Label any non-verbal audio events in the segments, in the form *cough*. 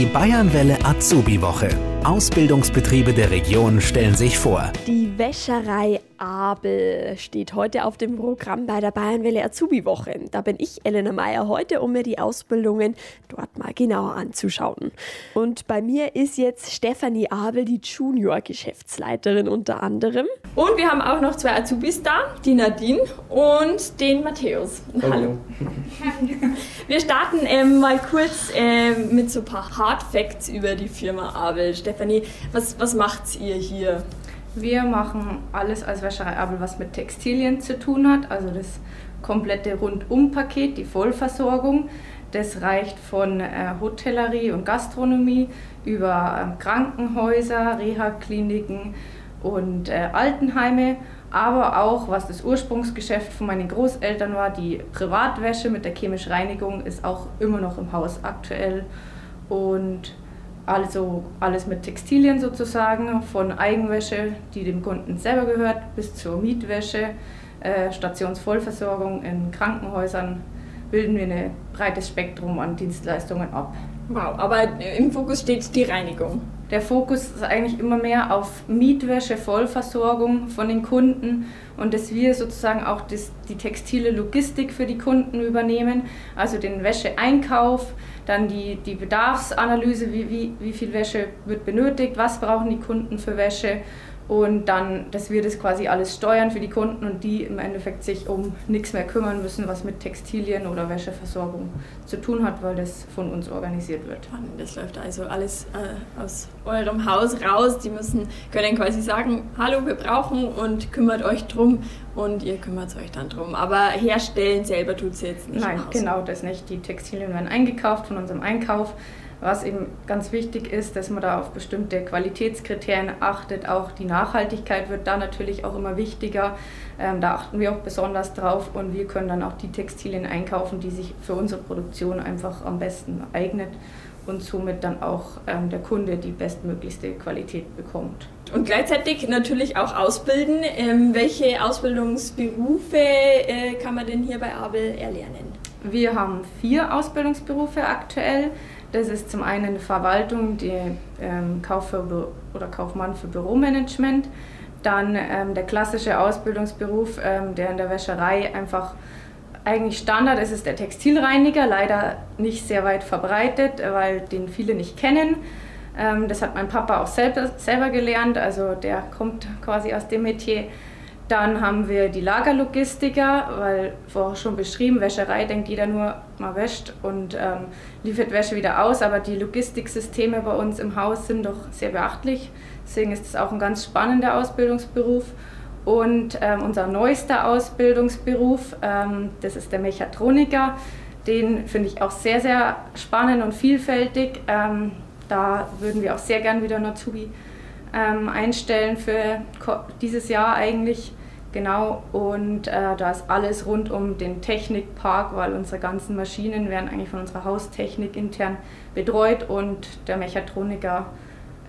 Die Bayernwelle Azubi-Woche. Ausbildungsbetriebe der Region stellen sich vor. Die Wäscherei Abel steht heute auf dem Programm bei der Bayernwelle Azubi-Woche. Da bin ich, Elena Meyer, heute, um mir die Ausbildungen dort mal genauer anzuschauen. Und bei mir ist jetzt Stefanie Abel, die Junior-Geschäftsleiterin unter anderem. Und wir haben auch noch zwei Azubis da, die Nadine und den Matthäus. Hallo. Wir starten ähm, mal kurz ähm, mit so ein paar Hard Facts über die Firma Abel. Stefanie, was, was macht ihr hier? Wir machen alles als Wäscherei Abel, was mit Textilien zu tun hat, also das komplette Rundum-Paket, die Vollversorgung. Das reicht von äh, Hotellerie und Gastronomie über äh, Krankenhäuser, Reha-Kliniken und äh, Altenheime, aber auch, was das Ursprungsgeschäft von meinen Großeltern war, die Privatwäsche mit der chemischen Reinigung ist auch immer noch im Haus aktuell. Und also alles mit Textilien sozusagen, von Eigenwäsche, die dem Kunden selber gehört, bis zur Mietwäsche, äh, Stationsvollversorgung in Krankenhäusern bilden wir ein breites Spektrum an Dienstleistungen ab. Wow, aber im Fokus steht die Reinigung. Der Fokus ist eigentlich immer mehr auf Mietwäsche, Vollversorgung von den Kunden und dass wir sozusagen auch das, die textile Logistik für die Kunden übernehmen, also den Wäscheeinkauf, dann die, die Bedarfsanalyse, wie, wie, wie viel Wäsche wird benötigt, was brauchen die Kunden für Wäsche und dann, dass wir das quasi alles steuern für die Kunden und die im Endeffekt sich um nichts mehr kümmern müssen, was mit Textilien oder Wäscheversorgung zu tun hat, weil das von uns organisiert wird. Das läuft also alles äh, aus eurem Haus raus. Die müssen, können quasi sagen, hallo, wir brauchen und kümmert euch drum und ihr kümmert euch dann drum. Aber herstellen selber tut es jetzt nicht. Nein, genau das nicht. Die Textilien werden eingekauft von unserem Einkauf was eben ganz wichtig ist, dass man da auf bestimmte Qualitätskriterien achtet. Auch die Nachhaltigkeit wird da natürlich auch immer wichtiger. Ähm, da achten wir auch besonders drauf und wir können dann auch die Textilien einkaufen, die sich für unsere Produktion einfach am besten eignet und somit dann auch ähm, der Kunde die bestmöglichste Qualität bekommt. Und gleichzeitig natürlich auch ausbilden. Ähm, welche Ausbildungsberufe äh, kann man denn hier bei Abel erlernen? Wir haben vier Ausbildungsberufe aktuell. Das ist zum einen Verwaltung, die ähm, Kauf oder Kaufmann für Büromanagement. Dann ähm, der klassische Ausbildungsberuf, ähm, der in der Wäscherei einfach eigentlich Standard ist, ist der Textilreiniger. Leider nicht sehr weit verbreitet, weil den viele nicht kennen. Ähm, das hat mein Papa auch selber, selber gelernt, also der kommt quasi aus dem Metier. Dann haben wir die Lagerlogistiker, weil vorher schon beschrieben, Wäscherei denkt jeder nur, man wäscht und ähm, liefert Wäsche wieder aus, aber die Logistiksysteme bei uns im Haus sind doch sehr beachtlich. Deswegen ist es auch ein ganz spannender Ausbildungsberuf. Und ähm, unser neuester Ausbildungsberuf, ähm, das ist der Mechatroniker. Den finde ich auch sehr, sehr spannend und vielfältig. Ähm, da würden wir auch sehr gern wieder einen Azubi ähm, einstellen für dieses Jahr eigentlich. Genau, und äh, da ist alles rund um den Technikpark, weil unsere ganzen Maschinen werden eigentlich von unserer Haustechnik intern betreut und der Mechatroniker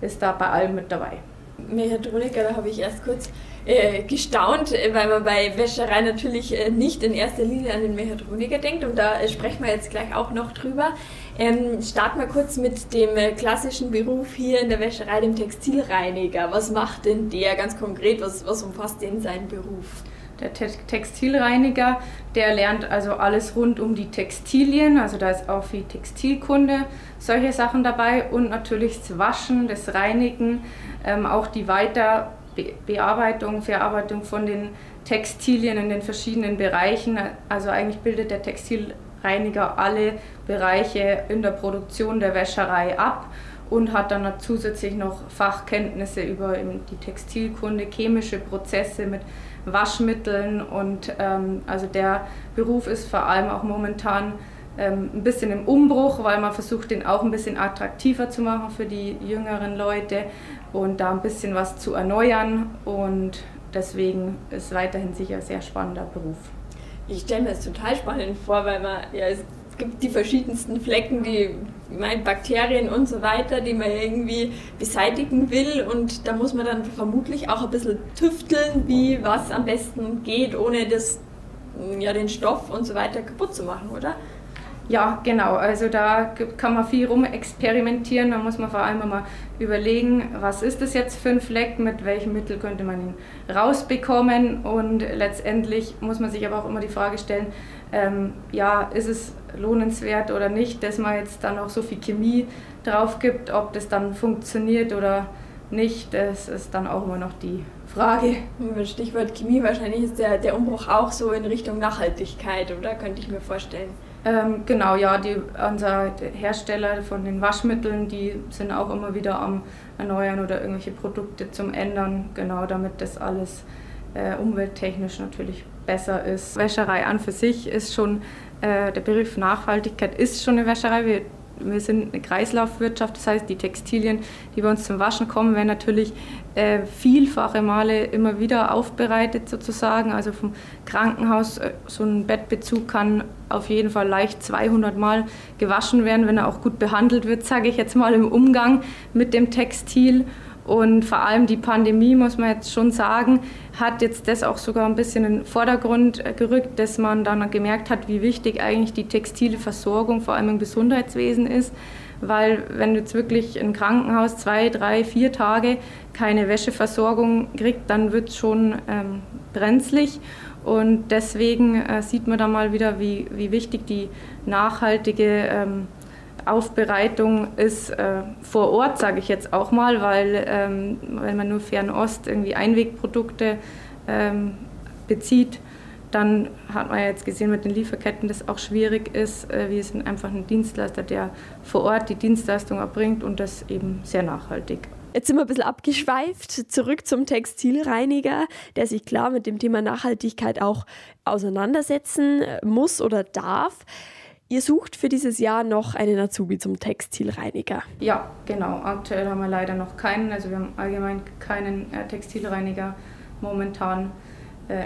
ist da bei allem mit dabei. Mechatroniker, da habe ich erst kurz äh, gestaunt, äh, weil man bei Wäscherei natürlich äh, nicht in erster Linie an den Mechatroniker denkt und da äh, sprechen wir jetzt gleich auch noch drüber. Ähm, starten wir kurz mit dem äh, klassischen Beruf hier in der Wäscherei, dem Textilreiniger. Was macht denn der ganz konkret? Was, was umfasst denn sein Beruf? Der Te Textilreiniger, der lernt also alles rund um die Textilien, also da ist auch viel Textilkunde, solche Sachen dabei und natürlich das Waschen, das Reinigen, ähm, auch die Weiter Bearbeitung, Verarbeitung von den Textilien in den verschiedenen Bereichen. Also eigentlich bildet der Textilreiniger alle Bereiche in der Produktion der Wäscherei ab und hat dann zusätzlich noch Fachkenntnisse über die Textilkunde, chemische Prozesse mit Waschmitteln und ähm, also der Beruf ist vor allem auch momentan ähm, ein bisschen im Umbruch, weil man versucht, den auch ein bisschen attraktiver zu machen für die jüngeren Leute und da ein bisschen was zu erneuern. Und deswegen ist weiterhin sicher ein sehr spannender Beruf. Ich stelle mir das total spannend vor, weil man, ja, es gibt die verschiedensten Flecken, die meine Bakterien und so weiter, die man irgendwie beseitigen will. Und da muss man dann vermutlich auch ein bisschen tüfteln, wie was am besten geht, ohne das, ja, den Stoff und so weiter kaputt zu machen, oder? Ja, genau. Also da kann man viel rumexperimentieren. Da muss man vor allem mal überlegen, was ist das jetzt für ein Fleck, mit welchem Mittel könnte man ihn rausbekommen. Und letztendlich muss man sich aber auch immer die Frage stellen, ähm, ja, ist es lohnenswert oder nicht, dass man jetzt dann auch so viel Chemie drauf gibt, ob das dann funktioniert oder nicht, das ist dann auch immer noch die Frage. Stichwort Chemie, wahrscheinlich ist der, der Umbruch auch so in Richtung Nachhaltigkeit, oder? Könnte ich mir vorstellen. Ähm, genau, ja, die, unser Hersteller von den Waschmitteln, die sind auch immer wieder am Erneuern oder irgendwelche Produkte zum Ändern, genau, damit das alles äh, umwelttechnisch natürlich besser ist. Wäscherei an für sich ist schon, äh, der Begriff Nachhaltigkeit ist schon eine Wäscherei. Wir wir sind eine Kreislaufwirtschaft, das heißt, die Textilien, die bei uns zum Waschen kommen, werden natürlich äh, vielfache Male immer wieder aufbereitet sozusagen. Also vom Krankenhaus, äh, so ein Bettbezug kann auf jeden Fall leicht 200 Mal gewaschen werden, wenn er auch gut behandelt wird, sage ich jetzt mal im Umgang mit dem Textil. Und vor allem die Pandemie, muss man jetzt schon sagen, hat jetzt das auch sogar ein bisschen in den Vordergrund äh, gerückt, dass man dann gemerkt hat, wie wichtig eigentlich die textile Versorgung vor allem im Gesundheitswesen ist. Weil wenn du jetzt wirklich ein Krankenhaus zwei, drei, vier Tage keine Wäscheversorgung kriegt, dann wird es schon ähm, brenzlig. Und deswegen äh, sieht man da mal wieder, wie, wie wichtig die nachhaltige ähm, Aufbereitung ist äh, vor Ort, sage ich jetzt auch mal, weil ähm, wenn man nur Fernost irgendwie Einwegprodukte ähm, bezieht, dann hat man ja jetzt gesehen mit den Lieferketten, dass auch schwierig ist. Äh, wir sind einfach ein Dienstleister, der vor Ort die Dienstleistung erbringt und das eben sehr nachhaltig. Jetzt sind wir ein bisschen abgeschweift, zurück zum Textilreiniger, der sich klar mit dem Thema Nachhaltigkeit auch auseinandersetzen muss oder darf. Ihr sucht für dieses Jahr noch einen Azubi zum Textilreiniger. Ja, genau. Aktuell haben wir leider noch keinen. Also wir haben allgemein keinen äh, Textilreiniger momentan äh,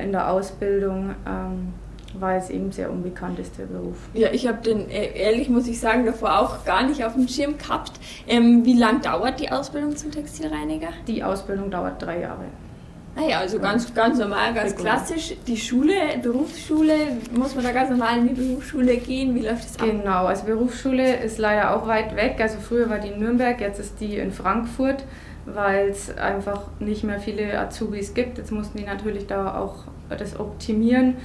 in der Ausbildung. Ähm, weil es eben sehr unbekannt ist, der Beruf. Ja, ich habe den, äh, ehrlich muss ich sagen, davor auch gar nicht auf dem Schirm gehabt. Ähm, wie lange dauert die Ausbildung zum Textilreiniger? Die Ausbildung dauert drei Jahre. Ah also ganz, ganz normal, ganz klassisch. Die Schule, Berufsschule, muss man da ganz normal in die Berufsschule gehen? Wie läuft das ab? Genau, also Berufsschule ist leider auch weit weg. Also früher war die in Nürnberg, jetzt ist die in Frankfurt, weil es einfach nicht mehr viele Azubis gibt. Jetzt mussten die natürlich da auch das optimieren.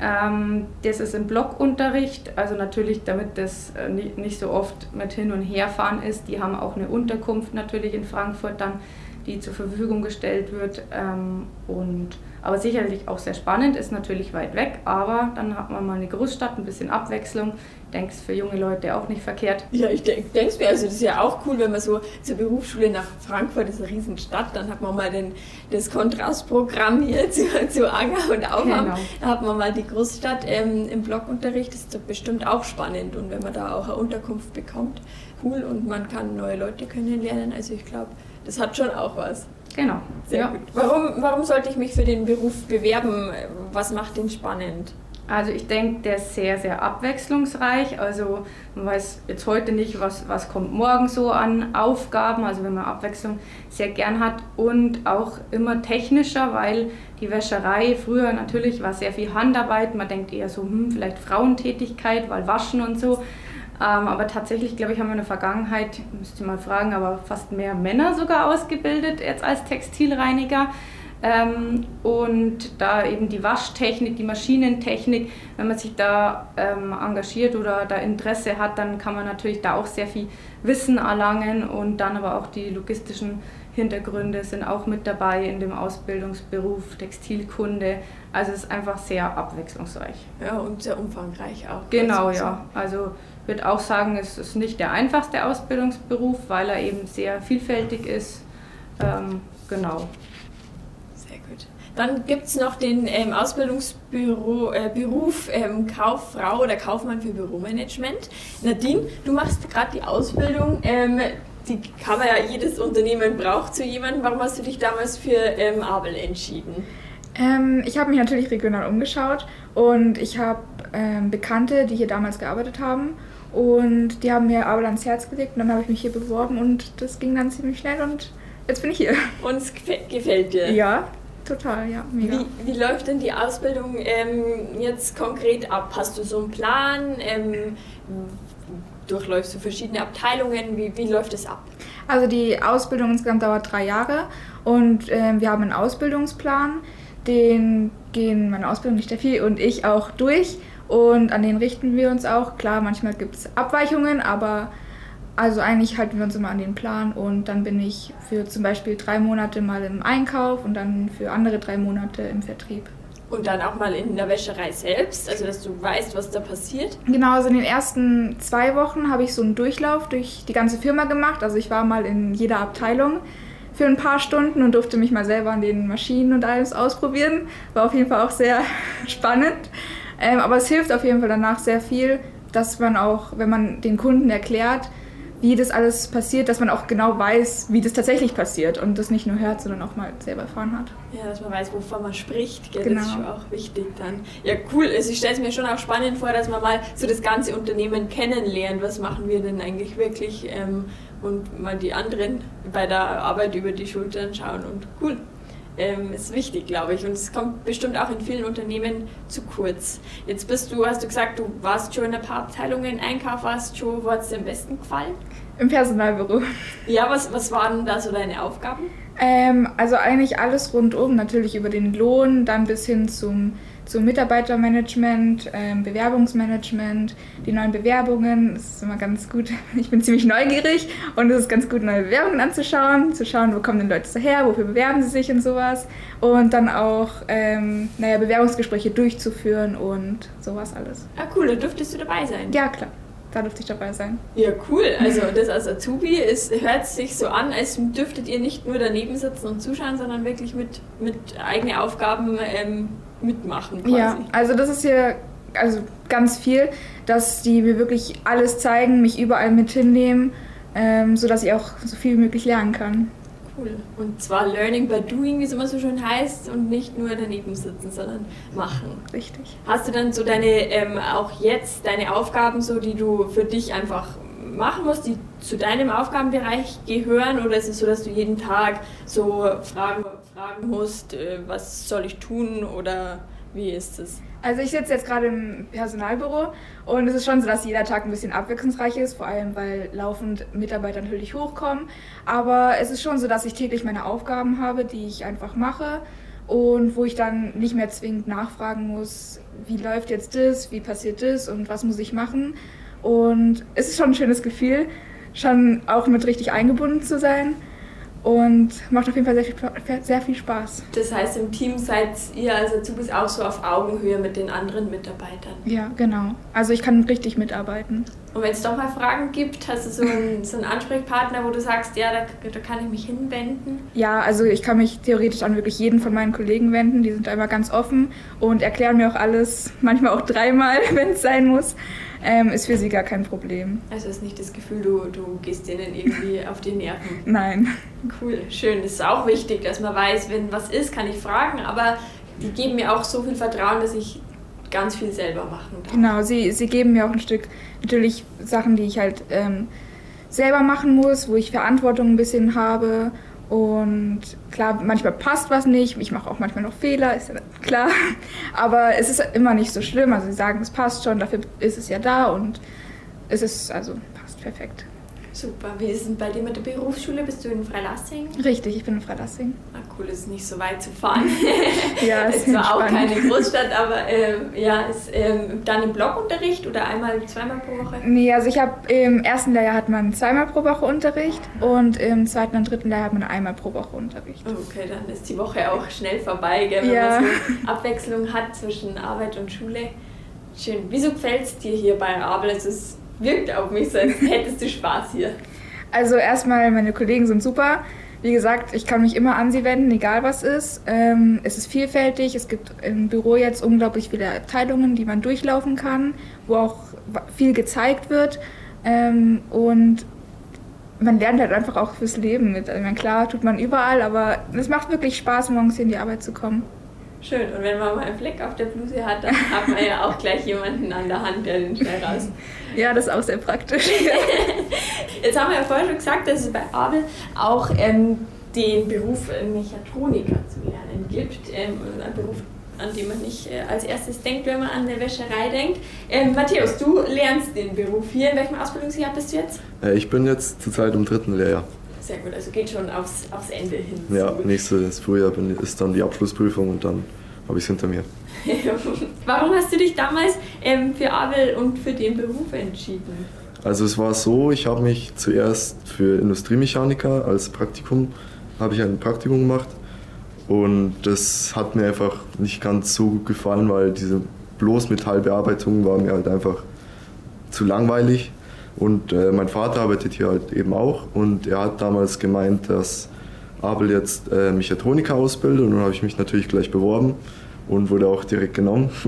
Ähm, das ist im Blockunterricht, also natürlich, damit das äh, nicht so oft mit hin und her fahren ist. Die haben auch eine Unterkunft natürlich in Frankfurt dann die zur Verfügung gestellt wird. Ähm, und, aber sicherlich auch sehr spannend, ist natürlich weit weg, aber dann hat man mal eine Großstadt, ein bisschen Abwechslung. Ich denke, es ist für junge Leute auch nicht verkehrt. Ja, ich denke mir, also das ist ja auch cool, wenn man so zur Berufsschule nach Frankfurt, das ist eine Riesenstadt, dann hat man mal den, das Kontrastprogramm hier *laughs* zu, zu Anger und Aufham. Genau. Da hat man mal die Großstadt ähm, im Blockunterricht, das ist bestimmt auch spannend und wenn man da auch eine Unterkunft bekommt, cool und man kann neue Leute kennenlernen, also ich glaube, das hat schon auch was. Genau. Sehr ja. gut. Warum, warum sollte ich mich für den Beruf bewerben? Was macht den spannend? Also ich denke, der ist sehr, sehr abwechslungsreich. Also man weiß jetzt heute nicht, was, was kommt morgen so an Aufgaben. Also wenn man Abwechslung sehr gern hat und auch immer technischer, weil die Wäscherei früher natürlich war sehr viel Handarbeit. Man denkt eher so, hm, vielleicht Frauentätigkeit, weil Waschen und so. Ähm, aber tatsächlich, glaube ich, haben wir in der Vergangenheit, müsste mal fragen, aber fast mehr Männer sogar ausgebildet jetzt als Textilreiniger. Ähm, und da eben die Waschtechnik, die Maschinentechnik, wenn man sich da ähm, engagiert oder da Interesse hat, dann kann man natürlich da auch sehr viel Wissen erlangen und dann aber auch die logistischen Hintergründe sind auch mit dabei in dem Ausbildungsberuf Textilkunde. Also es ist einfach sehr abwechslungsreich. Ja, und sehr umfangreich auch. Genau, ja. Also würde auch sagen, es ist nicht der einfachste Ausbildungsberuf, weil er eben sehr vielfältig ist. Ähm, genau. Sehr gut. Dann gibt es noch den ähm, Ausbildungsberuf äh, ähm, Kauffrau oder Kaufmann für Büromanagement. Nadine, du machst gerade die Ausbildung. Ähm, die kann man ja, jedes Unternehmen braucht zu jemandem. Warum hast du dich damals für ähm, Abel entschieden? Ähm, ich habe mich natürlich regional umgeschaut und ich habe ähm, Bekannte, die hier damals gearbeitet haben und die haben mir Abel ans Herz gelegt und dann habe ich mich hier beworben und das ging dann ziemlich schnell und jetzt bin ich hier. Und es gefällt dir? Ja. Total, ja, mega. Wie, wie läuft denn die Ausbildung ähm, jetzt konkret ab? Hast du so einen Plan? Ähm, durchläufst du verschiedene Abteilungen? Wie, wie läuft es ab? Also die Ausbildung insgesamt dauert drei Jahre und äh, wir haben einen Ausbildungsplan, den gehen meine Ausbildung, die Steffi und ich auch durch und an den richten wir uns auch. Klar, manchmal gibt es Abweichungen, aber also eigentlich halten wir uns immer an den Plan und dann bin ich für zum Beispiel drei Monate mal im Einkauf und dann für andere drei Monate im Vertrieb. Und dann auch mal in der Wäscherei selbst, also dass du weißt, was da passiert? Genau, also in den ersten zwei Wochen habe ich so einen Durchlauf durch die ganze Firma gemacht. Also ich war mal in jeder Abteilung für ein paar Stunden und durfte mich mal selber an den Maschinen und alles ausprobieren. War auf jeden Fall auch sehr *laughs* spannend. Ähm, aber es hilft auf jeden Fall danach sehr viel, dass man auch, wenn man den Kunden erklärt, wie das alles passiert, dass man auch genau weiß, wie das tatsächlich passiert und das nicht nur hört, sondern auch mal selber erfahren hat. Ja, dass man weiß, wovon man spricht, gell? Genau. das ist schon auch wichtig dann. Ja, cool. Also ich stelle es mir schon auch spannend vor, dass man mal so das ganze Unternehmen kennenlernt. Was machen wir denn eigentlich wirklich? Ähm, und mal die anderen bei der Arbeit über die Schultern schauen und cool ähm, ist wichtig, glaube ich. Und es kommt bestimmt auch in vielen Unternehmen zu kurz. Jetzt bist du, hast du gesagt, du warst schon in ein paar Abteilungen, Einkauf warst schon, wo hat es dir am besten gefallen? Im Personalbüro. Ja, was, was waren da so deine Aufgaben? Ähm, also eigentlich alles rundum, natürlich über den Lohn, dann bis hin zum zum Mitarbeitermanagement, ähm, Bewerbungsmanagement, die neuen Bewerbungen. Das ist immer ganz gut. *laughs* Ich bin ziemlich neugierig und es ist ganz gut, neue Bewerbungen anzuschauen, zu schauen, wo kommen denn Leute daher, wofür bewerben sie sich und sowas. Und dann auch, ähm, naja, Bewerbungsgespräche durchzuführen und sowas alles. Ah, cool, da dürftest du dabei sein. Ja, klar. Da dürfte ich dabei sein. Ja, cool. Also das als Azubi ist, hört sich so an, als dürftet ihr nicht nur daneben sitzen und zuschauen, sondern wirklich mit, mit eigenen Aufgaben ähm, mitmachen. Quasi. Ja, also das ist hier also ganz viel, dass die mir wirklich alles zeigen, mich überall mit hinnehmen, ähm, sodass ich auch so viel wie möglich lernen kann. Cool. Und zwar Learning by Doing, wie es immer so schön heißt, und nicht nur daneben sitzen, sondern machen. Richtig. Hast du dann so deine, ähm, auch jetzt deine Aufgaben so, die du für dich einfach machen musst, die zu deinem Aufgabenbereich gehören? Oder ist es so, dass du jeden Tag so Fragen, fragen musst, äh, was soll ich tun oder wie ist es? Also ich sitze jetzt gerade im Personalbüro und es ist schon so, dass jeder Tag ein bisschen abwechslungsreich ist, vor allem weil laufend Mitarbeiter natürlich hochkommen. Aber es ist schon so, dass ich täglich meine Aufgaben habe, die ich einfach mache und wo ich dann nicht mehr zwingend nachfragen muss, wie läuft jetzt das, wie passiert das und was muss ich machen. Und es ist schon ein schönes Gefühl, schon auch mit richtig eingebunden zu sein und macht auf jeden Fall sehr viel, sehr viel Spaß. Das heißt, im Team seid ihr als Azubis auch so auf Augenhöhe mit den anderen Mitarbeitern? Ja, genau. Also ich kann richtig mitarbeiten. Und wenn es doch mal Fragen gibt, hast du so einen, *laughs* so einen Ansprechpartner, wo du sagst, ja, da, da kann ich mich hinwenden? Ja, also ich kann mich theoretisch an wirklich jeden von meinen Kollegen wenden. Die sind einmal ganz offen und erklären mir auch alles, manchmal auch dreimal, *laughs* wenn es sein muss ähm, ist für sie gar kein Problem. Also ist nicht das Gefühl, du, du gehst denen irgendwie *laughs* auf die Nerven. Nein. Cool, schön. Das ist auch wichtig, dass man weiß, wenn was ist, kann ich fragen, aber die geben mir auch so viel Vertrauen, dass ich ganz viel selber machen darf. Genau, sie, sie geben mir auch ein Stück natürlich Sachen, die ich halt ähm, selber machen muss, wo ich Verantwortung ein bisschen habe und klar, manchmal passt was nicht. Ich mache auch manchmal noch Fehler, ist ja klar. Aber es ist immer nicht so schlimm. Also sie sagen, es passt schon, dafür ist es ja da und es ist also passt perfekt. Super. Wie ist es bei dir mit der Berufsschule? Bist du in Freilassing? Richtig, ich bin in Freilassing. Ah, cool, ist nicht so weit zu fahren. *laughs* ja, ist zwar auch keine Großstadt, aber ähm, ja, ist ähm, dann im Blockunterricht oder einmal, zweimal pro Woche? Nee, also ich habe im ersten Lehrjahr hat man zweimal pro Woche Unterricht und im zweiten und dritten Lehrjahr hat man einmal pro Woche Unterricht. Okay, dann ist die Woche auch schnell vorbei, gell, wenn ja. man so Abwechslung hat zwischen Arbeit und Schule. Schön. Wieso gefällt es dir hier bei Abel? Es ist wirkt auf mich so, als hättest du Spaß hier. Also erstmal, meine Kollegen sind super. Wie gesagt, ich kann mich immer an sie wenden, egal was ist. Ähm, es ist vielfältig. Es gibt im Büro jetzt unglaublich viele Abteilungen, die man durchlaufen kann, wo auch viel gezeigt wird. Ähm, und man lernt halt einfach auch fürs Leben mit. Also, klar, tut man überall, aber es macht wirklich Spaß, morgens hier in die Arbeit zu kommen. Schön. Und wenn man mal einen Fleck auf der Bluse hat, dann hat man ja auch gleich jemanden an der Hand, der den schnell raus. *laughs* Ja, das ist auch sehr praktisch. *laughs* Jetzt haben wir ja vorher schon gesagt, dass es bei Abel auch ähm, den Beruf Mechatroniker zu lernen gibt. Ähm, ein Beruf, an den man nicht äh, als erstes denkt, wenn man an eine Wäscherei denkt. Ähm, Matthäus, du lernst den Beruf hier. In welchem Ausbildungsjahr bist du jetzt? Äh, ich bin jetzt zurzeit im dritten Lehrjahr. Sehr gut, also geht schon aufs, aufs Ende hin. Ja, *laughs* nächstes Frühjahr ist dann die Abschlussprüfung und dann habe ich es hinter mir. Warum hast du dich damals ähm, für Abel und für den Beruf entschieden? Also es war so, ich habe mich zuerst für Industriemechaniker als Praktikum, habe ich ein Praktikum gemacht und das hat mir einfach nicht ganz so gut gefallen, weil diese bloß Metallbearbeitung war mir halt einfach zu langweilig und äh, mein Vater arbeitet hier halt eben auch und er hat damals gemeint, dass Abel jetzt äh, Mechatroniker ausbildet und dann habe ich mich natürlich gleich beworben und wurde auch direkt genommen. *laughs*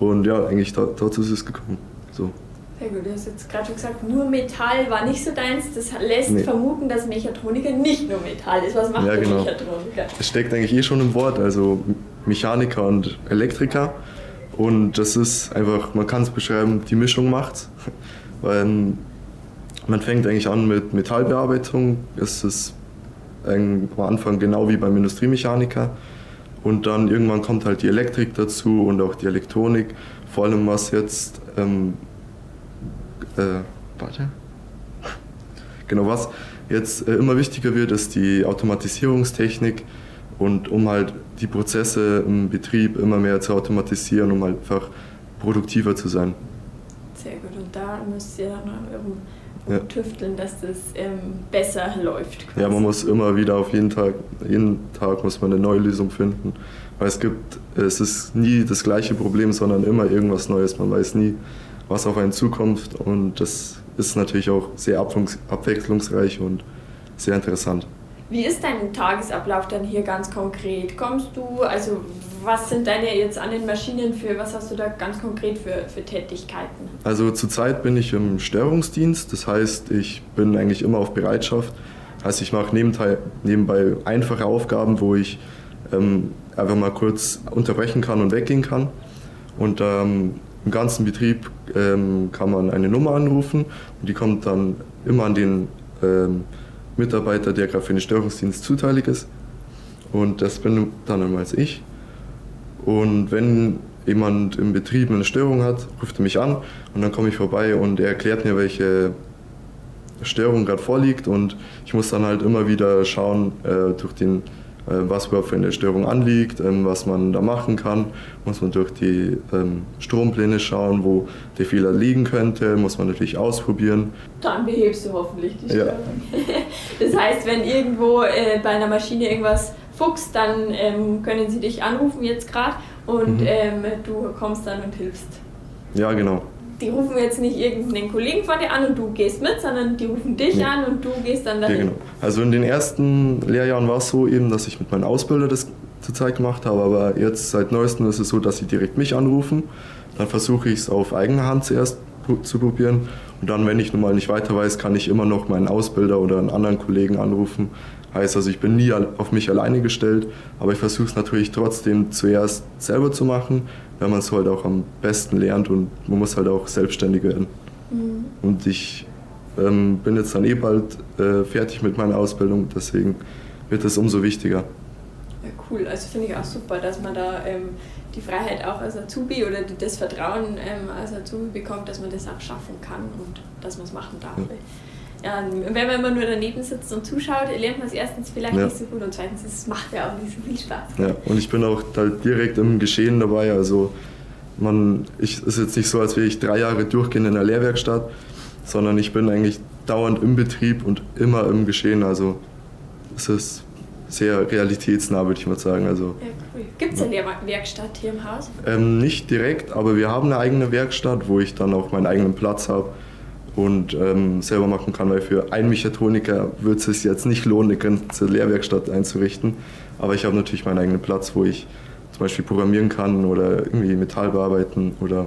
Und ja, eigentlich da, dazu ist es gekommen. So. Sehr gut, du hast jetzt gerade schon gesagt, nur Metall war nicht so deins. Das lässt nee. vermuten, dass Mechatroniker nicht nur Metall ist. Was macht ja, genau. Mechatroniker? Es steckt eigentlich eh schon im Wort, also Mechaniker und Elektriker. Und das ist einfach, man kann es beschreiben, die Mischung macht. Weil man fängt eigentlich an mit Metallbearbeitung. Es ist am Anfang genau wie beim Industriemechaniker. Und dann irgendwann kommt halt die Elektrik dazu und auch die Elektronik. Vor allem was jetzt, ähm, äh, warte, *laughs* genau was jetzt äh, immer wichtiger wird, ist die Automatisierungstechnik. Und um halt die Prozesse im Betrieb immer mehr zu automatisieren, um halt einfach produktiver zu sein. Sehr gut. Und da müsst ihr dann ja. tüfteln, dass das ähm, besser läuft. Quasi. Ja, man muss immer wieder auf jeden Tag, jeden Tag muss man eine neue Lösung finden. Weil es gibt, es ist nie das gleiche Problem, sondern immer irgendwas Neues. Man weiß nie, was auf einen zukommt und das ist natürlich auch sehr abwechslungsreich und sehr interessant. Wie ist dein Tagesablauf dann hier ganz konkret? Kommst du, also was sind deine jetzt an den Maschinen für, was hast du da ganz konkret für, für Tätigkeiten? Also zurzeit bin ich im Störungsdienst, das heißt, ich bin eigentlich immer auf Bereitschaft. Also ich mache nebenbei einfache Aufgaben, wo ich ähm, einfach mal kurz unterbrechen kann und weggehen kann. Und ähm, im ganzen Betrieb ähm, kann man eine Nummer anrufen und die kommt dann immer an den ähm, Mitarbeiter, der gerade für den Störungsdienst zuteilig ist. Und das bin dann einmal ich. Und wenn jemand im Betrieb eine Störung hat, ruft er mich an und dann komme ich vorbei und er erklärt mir, welche Störung gerade vorliegt und ich muss dann halt immer wieder schauen äh, durch den äh, was überhaupt für eine Störung anliegt, ähm, was man da machen kann. Muss man durch die ähm, Strompläne schauen, wo der Fehler liegen könnte, muss man natürlich ausprobieren. Dann behebst du hoffentlich die Störung. Ja. *laughs* Das heißt, wenn irgendwo äh, bei einer Maschine irgendwas fuchst, dann ähm, können sie dich anrufen jetzt gerade und mhm. du kommst dann und hilfst. Ja, genau die rufen jetzt nicht irgendeinen Kollegen von dir an und du gehst mit, sondern die rufen dich nee. an und du gehst dann dahin. Ja, genau. Also in den ersten Lehrjahren war es so eben, dass ich mit meinem Ausbilder das zurzeit gemacht habe, aber jetzt seit neuestem ist es so, dass sie direkt mich anrufen. Dann versuche ich es auf eigene Hand zuerst zu probieren und dann, wenn ich nun mal nicht weiter weiß, kann ich immer noch meinen Ausbilder oder einen anderen Kollegen anrufen. Heißt also, ich bin nie auf mich alleine gestellt, aber ich versuche es natürlich trotzdem zuerst selber zu machen weil man es halt auch am besten lernt und man muss halt auch selbstständig werden. Mhm. Und ich ähm, bin jetzt dann eh bald äh, fertig mit meiner Ausbildung, deswegen wird es umso wichtiger. Ja, cool. Also finde ich auch super, dass man da ähm, die Freiheit auch als Azubi oder das Vertrauen ähm, als Azubi bekommt, dass man das auch schaffen kann und dass man es machen darf. Ja. Ja, wenn man immer nur daneben sitzt und zuschaut, lernt man es erstens vielleicht ja. nicht so gut und zweitens es macht ja auch nicht so viel Spaß. Ja, und ich bin auch halt direkt im Geschehen dabei. Also man, ich ist jetzt nicht so, als wäre ich drei Jahre durchgehend in der Lehrwerkstatt, sondern ich bin eigentlich dauernd im Betrieb und immer im Geschehen. Also es ist sehr realitätsnah, würde ich mal sagen. Also, ja, cool. Gibt es eine Werkstatt hier im Haus? Ähm, nicht direkt, aber wir haben eine eigene Werkstatt, wo ich dann auch meinen eigenen Platz habe und ähm, selber machen kann, weil für einen Mechatroniker wird es sich jetzt nicht lohnen, eine ganze Lehrwerkstatt einzurichten. Aber ich habe natürlich meinen eigenen Platz, wo ich zum Beispiel programmieren kann oder irgendwie Metall bearbeiten oder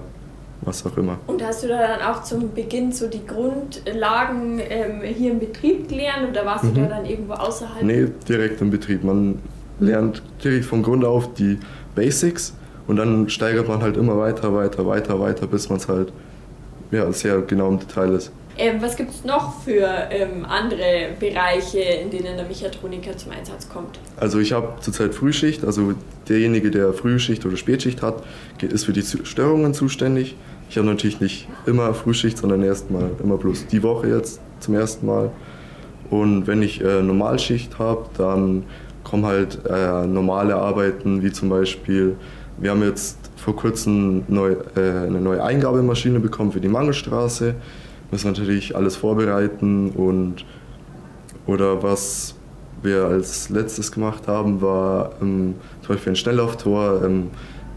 was auch immer. Und hast du da dann auch zum Beginn so die Grundlagen ähm, hier im Betrieb gelernt oder warst mhm. du da dann irgendwo außerhalb? Nee, direkt im Betrieb. Man lernt direkt von Grund auf die Basics und dann steigert man halt immer weiter, weiter, weiter, weiter, bis man es halt ja, sehr genau im Detail ist. Ähm, was gibt es noch für ähm, andere Bereiche, in denen der Mechatroniker zum Einsatz kommt? Also ich habe zurzeit Frühschicht, also derjenige, der Frühschicht oder Spätschicht hat, ist für die Störungen zuständig. Ich habe natürlich nicht immer Frühschicht, sondern erstmal immer bloß die Woche jetzt zum ersten Mal. Und wenn ich äh, Normalschicht habe, dann kommen halt äh, normale Arbeiten, wie zum Beispiel, wir haben jetzt vor kurzem neu, äh, eine neue Eingabemaschine bekommen für die Mangelstraße. Müssen natürlich alles vorbereiten und oder was wir als letztes gemacht haben, war ähm, zum Beispiel ein Schnelllauftor, ähm,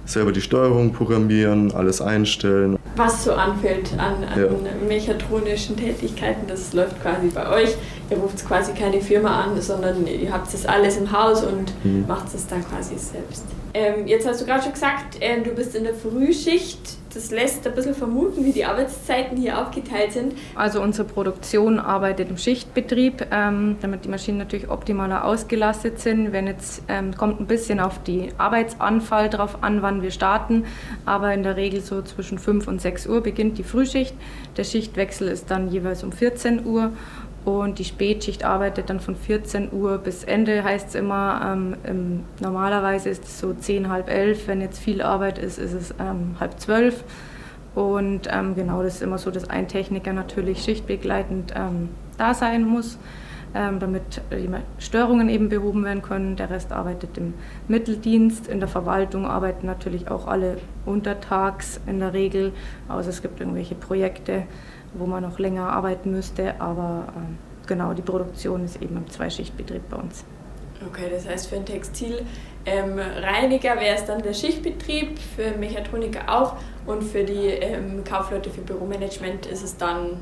selber die Steuerung programmieren, alles einstellen. Was so anfällt an, an ja. mechatronischen Tätigkeiten, das läuft quasi bei euch. Ihr ruft quasi keine Firma an, sondern ihr habt das alles im Haus und mhm. macht es dann quasi selbst. Ähm, jetzt hast du gerade schon gesagt, äh, du bist in der Frühschicht. Das lässt ein bisschen vermuten, wie die Arbeitszeiten hier aufgeteilt sind. Also unsere Produktion arbeitet im Schichtbetrieb, ähm, damit die Maschinen natürlich optimaler ausgelastet sind. Wenn jetzt ähm, kommt ein bisschen auf die Arbeitsanfall drauf an, wann wir starten, aber in der Regel so zwischen 5 und 6 Uhr beginnt die Frühschicht. Der Schichtwechsel ist dann jeweils um 14 Uhr und die Spätschicht arbeitet dann von 14 Uhr bis Ende, heißt es immer. Ähm, normalerweise ist es so 10, halb 11. Wenn jetzt viel Arbeit ist, ist es ähm, halb 12. Und ähm, genau, das ist immer so, dass ein Techniker natürlich schichtbegleitend ähm, da sein muss, ähm, damit Störungen eben behoben werden können. Der Rest arbeitet im Mitteldienst. In der Verwaltung arbeiten natürlich auch alle untertags in der Regel, außer es gibt irgendwelche Projekte wo man noch länger arbeiten müsste. Aber äh, genau, die Produktion ist eben im Zweischichtbetrieb bei uns. Okay, das heißt für einen Textilreiniger ähm, wäre es dann der Schichtbetrieb, für Mechatroniker auch und für die ähm, Kaufleute für Büromanagement ist es dann.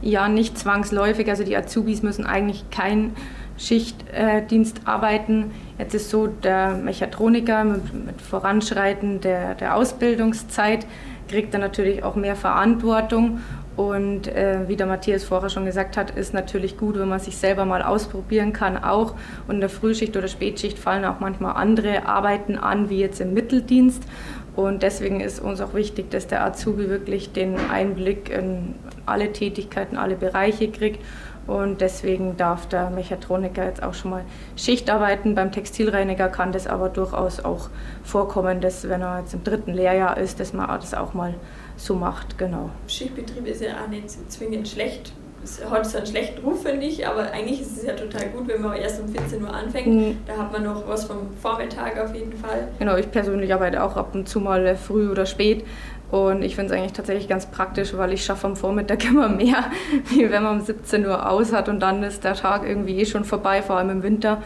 Ja, nicht zwangsläufig. Also die Azubis müssen eigentlich keinen Schichtdienst äh, arbeiten. Jetzt ist so, der Mechatroniker mit, mit Voranschreiten der, der Ausbildungszeit kriegt dann natürlich auch mehr Verantwortung. Und äh, wie der Matthias vorher schon gesagt hat, ist natürlich gut, wenn man sich selber mal ausprobieren kann auch. Und in der Frühschicht oder Spätschicht fallen auch manchmal andere Arbeiten an, wie jetzt im Mitteldienst. Und deswegen ist uns auch wichtig, dass der Azubi wirklich den Einblick in alle Tätigkeiten, alle Bereiche kriegt und deswegen darf der Mechatroniker jetzt auch schon mal Schicht arbeiten. Beim Textilreiniger kann das aber durchaus auch vorkommen, dass wenn er jetzt im dritten Lehrjahr ist, dass man das auch mal so macht. Genau. Schichtbetrieb ist ja auch nicht zwingend schlecht. Es hat so einen schlechten Ruf, finde ich, aber eigentlich ist es ja total gut, wenn man erst um 14 Uhr anfängt. Mhm. Da hat man noch was vom Vormittag auf jeden Fall. Genau, ich persönlich arbeite auch ab und zu mal früh oder spät. Und ich finde es eigentlich tatsächlich ganz praktisch, weil ich schaffe am Vormittag *laughs* immer mehr, wie wenn man um 17 Uhr aus hat und dann ist der Tag irgendwie eh schon vorbei, vor allem im Winter.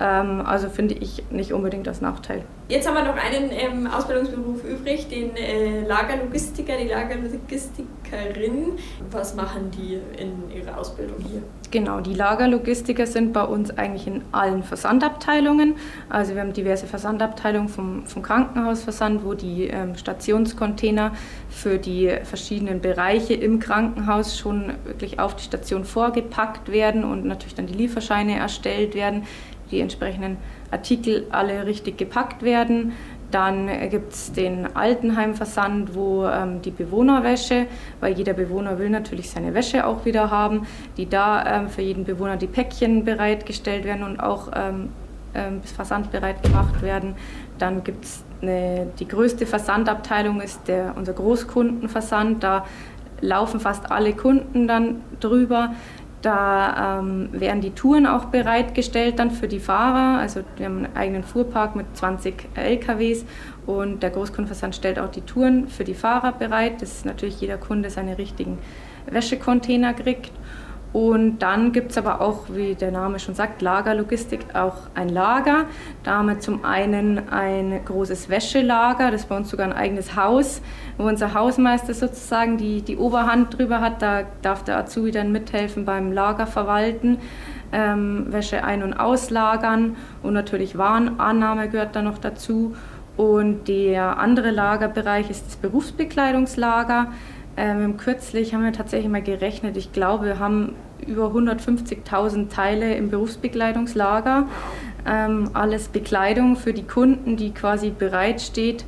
Ähm, also finde ich nicht unbedingt als Nachteil. Jetzt haben wir noch einen ähm, Ausbildungsberuf übrig, den äh, Lagerlogistiker, die Lagerlogistikerin. Was machen die in ihrer Ausbildung hier? Genau, die Lagerlogistiker sind bei uns eigentlich in allen Versandabteilungen. Also wir haben diverse Versandabteilungen vom, vom Krankenhausversand, wo die ähm, Stationscontainer für die verschiedenen Bereiche im Krankenhaus schon wirklich auf die Station vorgepackt werden und natürlich dann die Lieferscheine erstellt werden die entsprechenden Artikel alle richtig gepackt werden. Dann gibt es den Altenheimversand, wo ähm, die Bewohnerwäsche, weil jeder Bewohner will natürlich seine Wäsche auch wieder haben, die da ähm, für jeden Bewohner die Päckchen bereitgestellt werden und auch ähm, ähm versandbereit gemacht werden. Dann gibt es die größte Versandabteilung ist der, unser Großkundenversand. Da laufen fast alle Kunden dann drüber. Da ähm, werden die Touren auch bereitgestellt dann für die Fahrer. Also wir haben einen eigenen Fuhrpark mit 20 LKWs und der Großkundenversand stellt auch die Touren für die Fahrer bereit, dass natürlich jeder Kunde seine richtigen Wäschecontainer kriegt. Und dann gibt es aber auch, wie der Name schon sagt, Lagerlogistik, auch ein Lager. Da haben wir zum einen ein großes Wäschelager, das ist bei uns sogar ein eigenes Haus, wo unser Hausmeister sozusagen die, die Oberhand drüber hat. Da darf der Azubi dann mithelfen beim Lagerverwalten, ähm, Wäsche ein- und auslagern und natürlich Warenannahme gehört da noch dazu. Und der andere Lagerbereich ist das Berufsbekleidungslager. Ähm, kürzlich haben wir tatsächlich mal gerechnet. Ich glaube, wir haben über 150.000 Teile im Berufsbekleidungslager. Ähm, alles Bekleidung für die Kunden, die quasi bereitsteht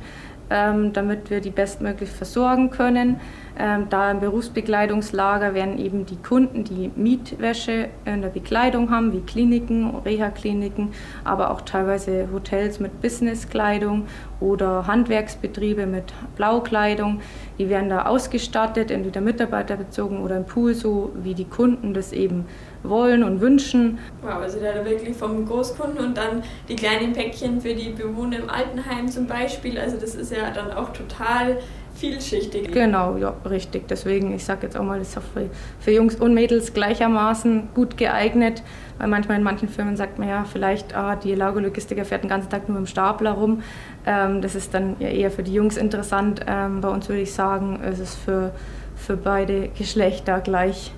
ähm, damit wir die bestmöglich versorgen können. Ähm, da im Berufsbekleidungslager werden eben die Kunden, die Mietwäsche in der Bekleidung haben, wie Kliniken, Reha-Kliniken, aber auch teilweise Hotels mit Businesskleidung oder Handwerksbetriebe mit Blaukleidung. Die werden da ausgestattet, entweder mitarbeiterbezogen oder im Pool, so wie die Kunden das eben wollen und wünschen. Wow, also da wirklich vom Großkunden und dann die kleinen Päckchen für die Bewohner im Altenheim zum Beispiel. Also das ist ja dann auch total vielschichtig. Genau, ja, richtig. Deswegen, ich sage jetzt auch mal, das ist auch für, für, Jungs und Mädels gleichermaßen gut geeignet, weil manchmal in manchen Firmen sagt man ja, vielleicht, ah, die Lagerlogistiker fährt den ganzen Tag nur im Stapler rum. Ähm, das ist dann ja eher für die Jungs interessant. Ähm, bei uns würde ich sagen, es ist für, für beide Geschlechter gleich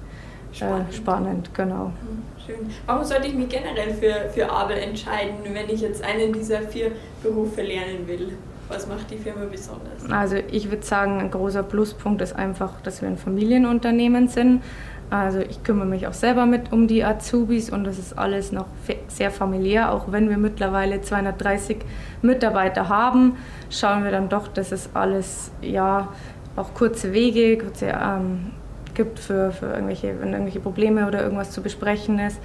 spannend, äh, spannend genau. Mhm, schön. Warum sollte ich mich generell für, für Abel entscheiden, wenn ich jetzt einen dieser vier Berufe lernen will? Was macht die Firma besonders? Also ich würde sagen, ein großer Pluspunkt ist einfach, dass wir ein Familienunternehmen sind. Also ich kümmere mich auch selber mit um die Azubis und das ist alles noch sehr familiär. Auch wenn wir mittlerweile 230 Mitarbeiter haben, schauen wir dann doch, dass es alles ja auch kurze Wege, kurze ähm, gibt für, für irgendwelche, wenn irgendwelche Probleme oder irgendwas zu besprechen ist.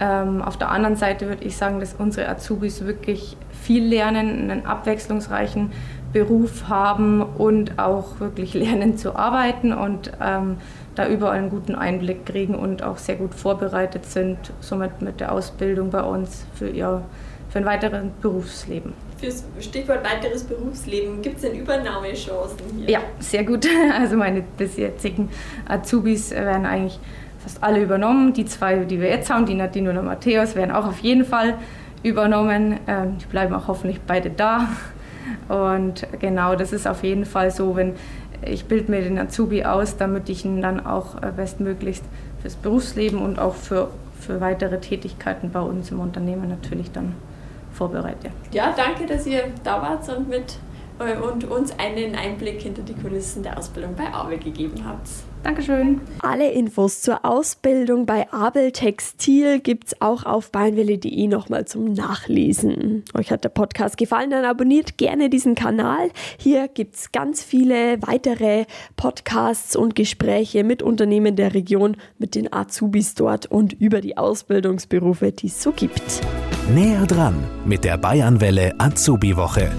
Ähm, auf der anderen Seite würde ich sagen, dass unsere Azubis wirklich viel lernen, einen abwechslungsreichen Beruf haben und auch wirklich *laughs* lernen zu arbeiten und ähm, da überall einen guten Einblick kriegen und auch sehr gut vorbereitet sind, somit mit der Ausbildung bei uns für ihr für ein weiteres Berufsleben. Fürs Stichwort weiteres Berufsleben, gibt es denn Übernahmechancen hier? Ja, sehr gut. *laughs* Also meine bis jetzigen Azubis werden eigentlich fast alle übernommen. Die zwei, die wir jetzt haben, die Nadine und der Matthäus, werden auch auf jeden Fall übernommen. Ähm, die bleiben auch hoffentlich beide da. Und genau, das ist auf jeden Fall so, wenn ich bilde mir den Azubi aus, damit ich ihn dann auch äh, bestmöglichst fürs Berufsleben und auch für, für weitere Tätigkeiten bei uns im Unternehmen natürlich dann vorbereite. Ja, danke, dass ihr da wart und mit und uns einen Einblick hinter die Kulissen der Ausbildung bei Abel gegeben habt. Dankeschön. Alle Infos zur Ausbildung bei Abel Textil gibt es auch auf beinwelle.de nochmal zum Nachlesen. Euch hat der Podcast gefallen, dann abonniert gerne diesen Kanal. Hier gibt es ganz viele weitere Podcasts und Gespräche mit Unternehmen der Region, mit den Azubis dort und über die Ausbildungsberufe, die es so gibt. Näher dran mit der Bayernwelle Azubi-Woche.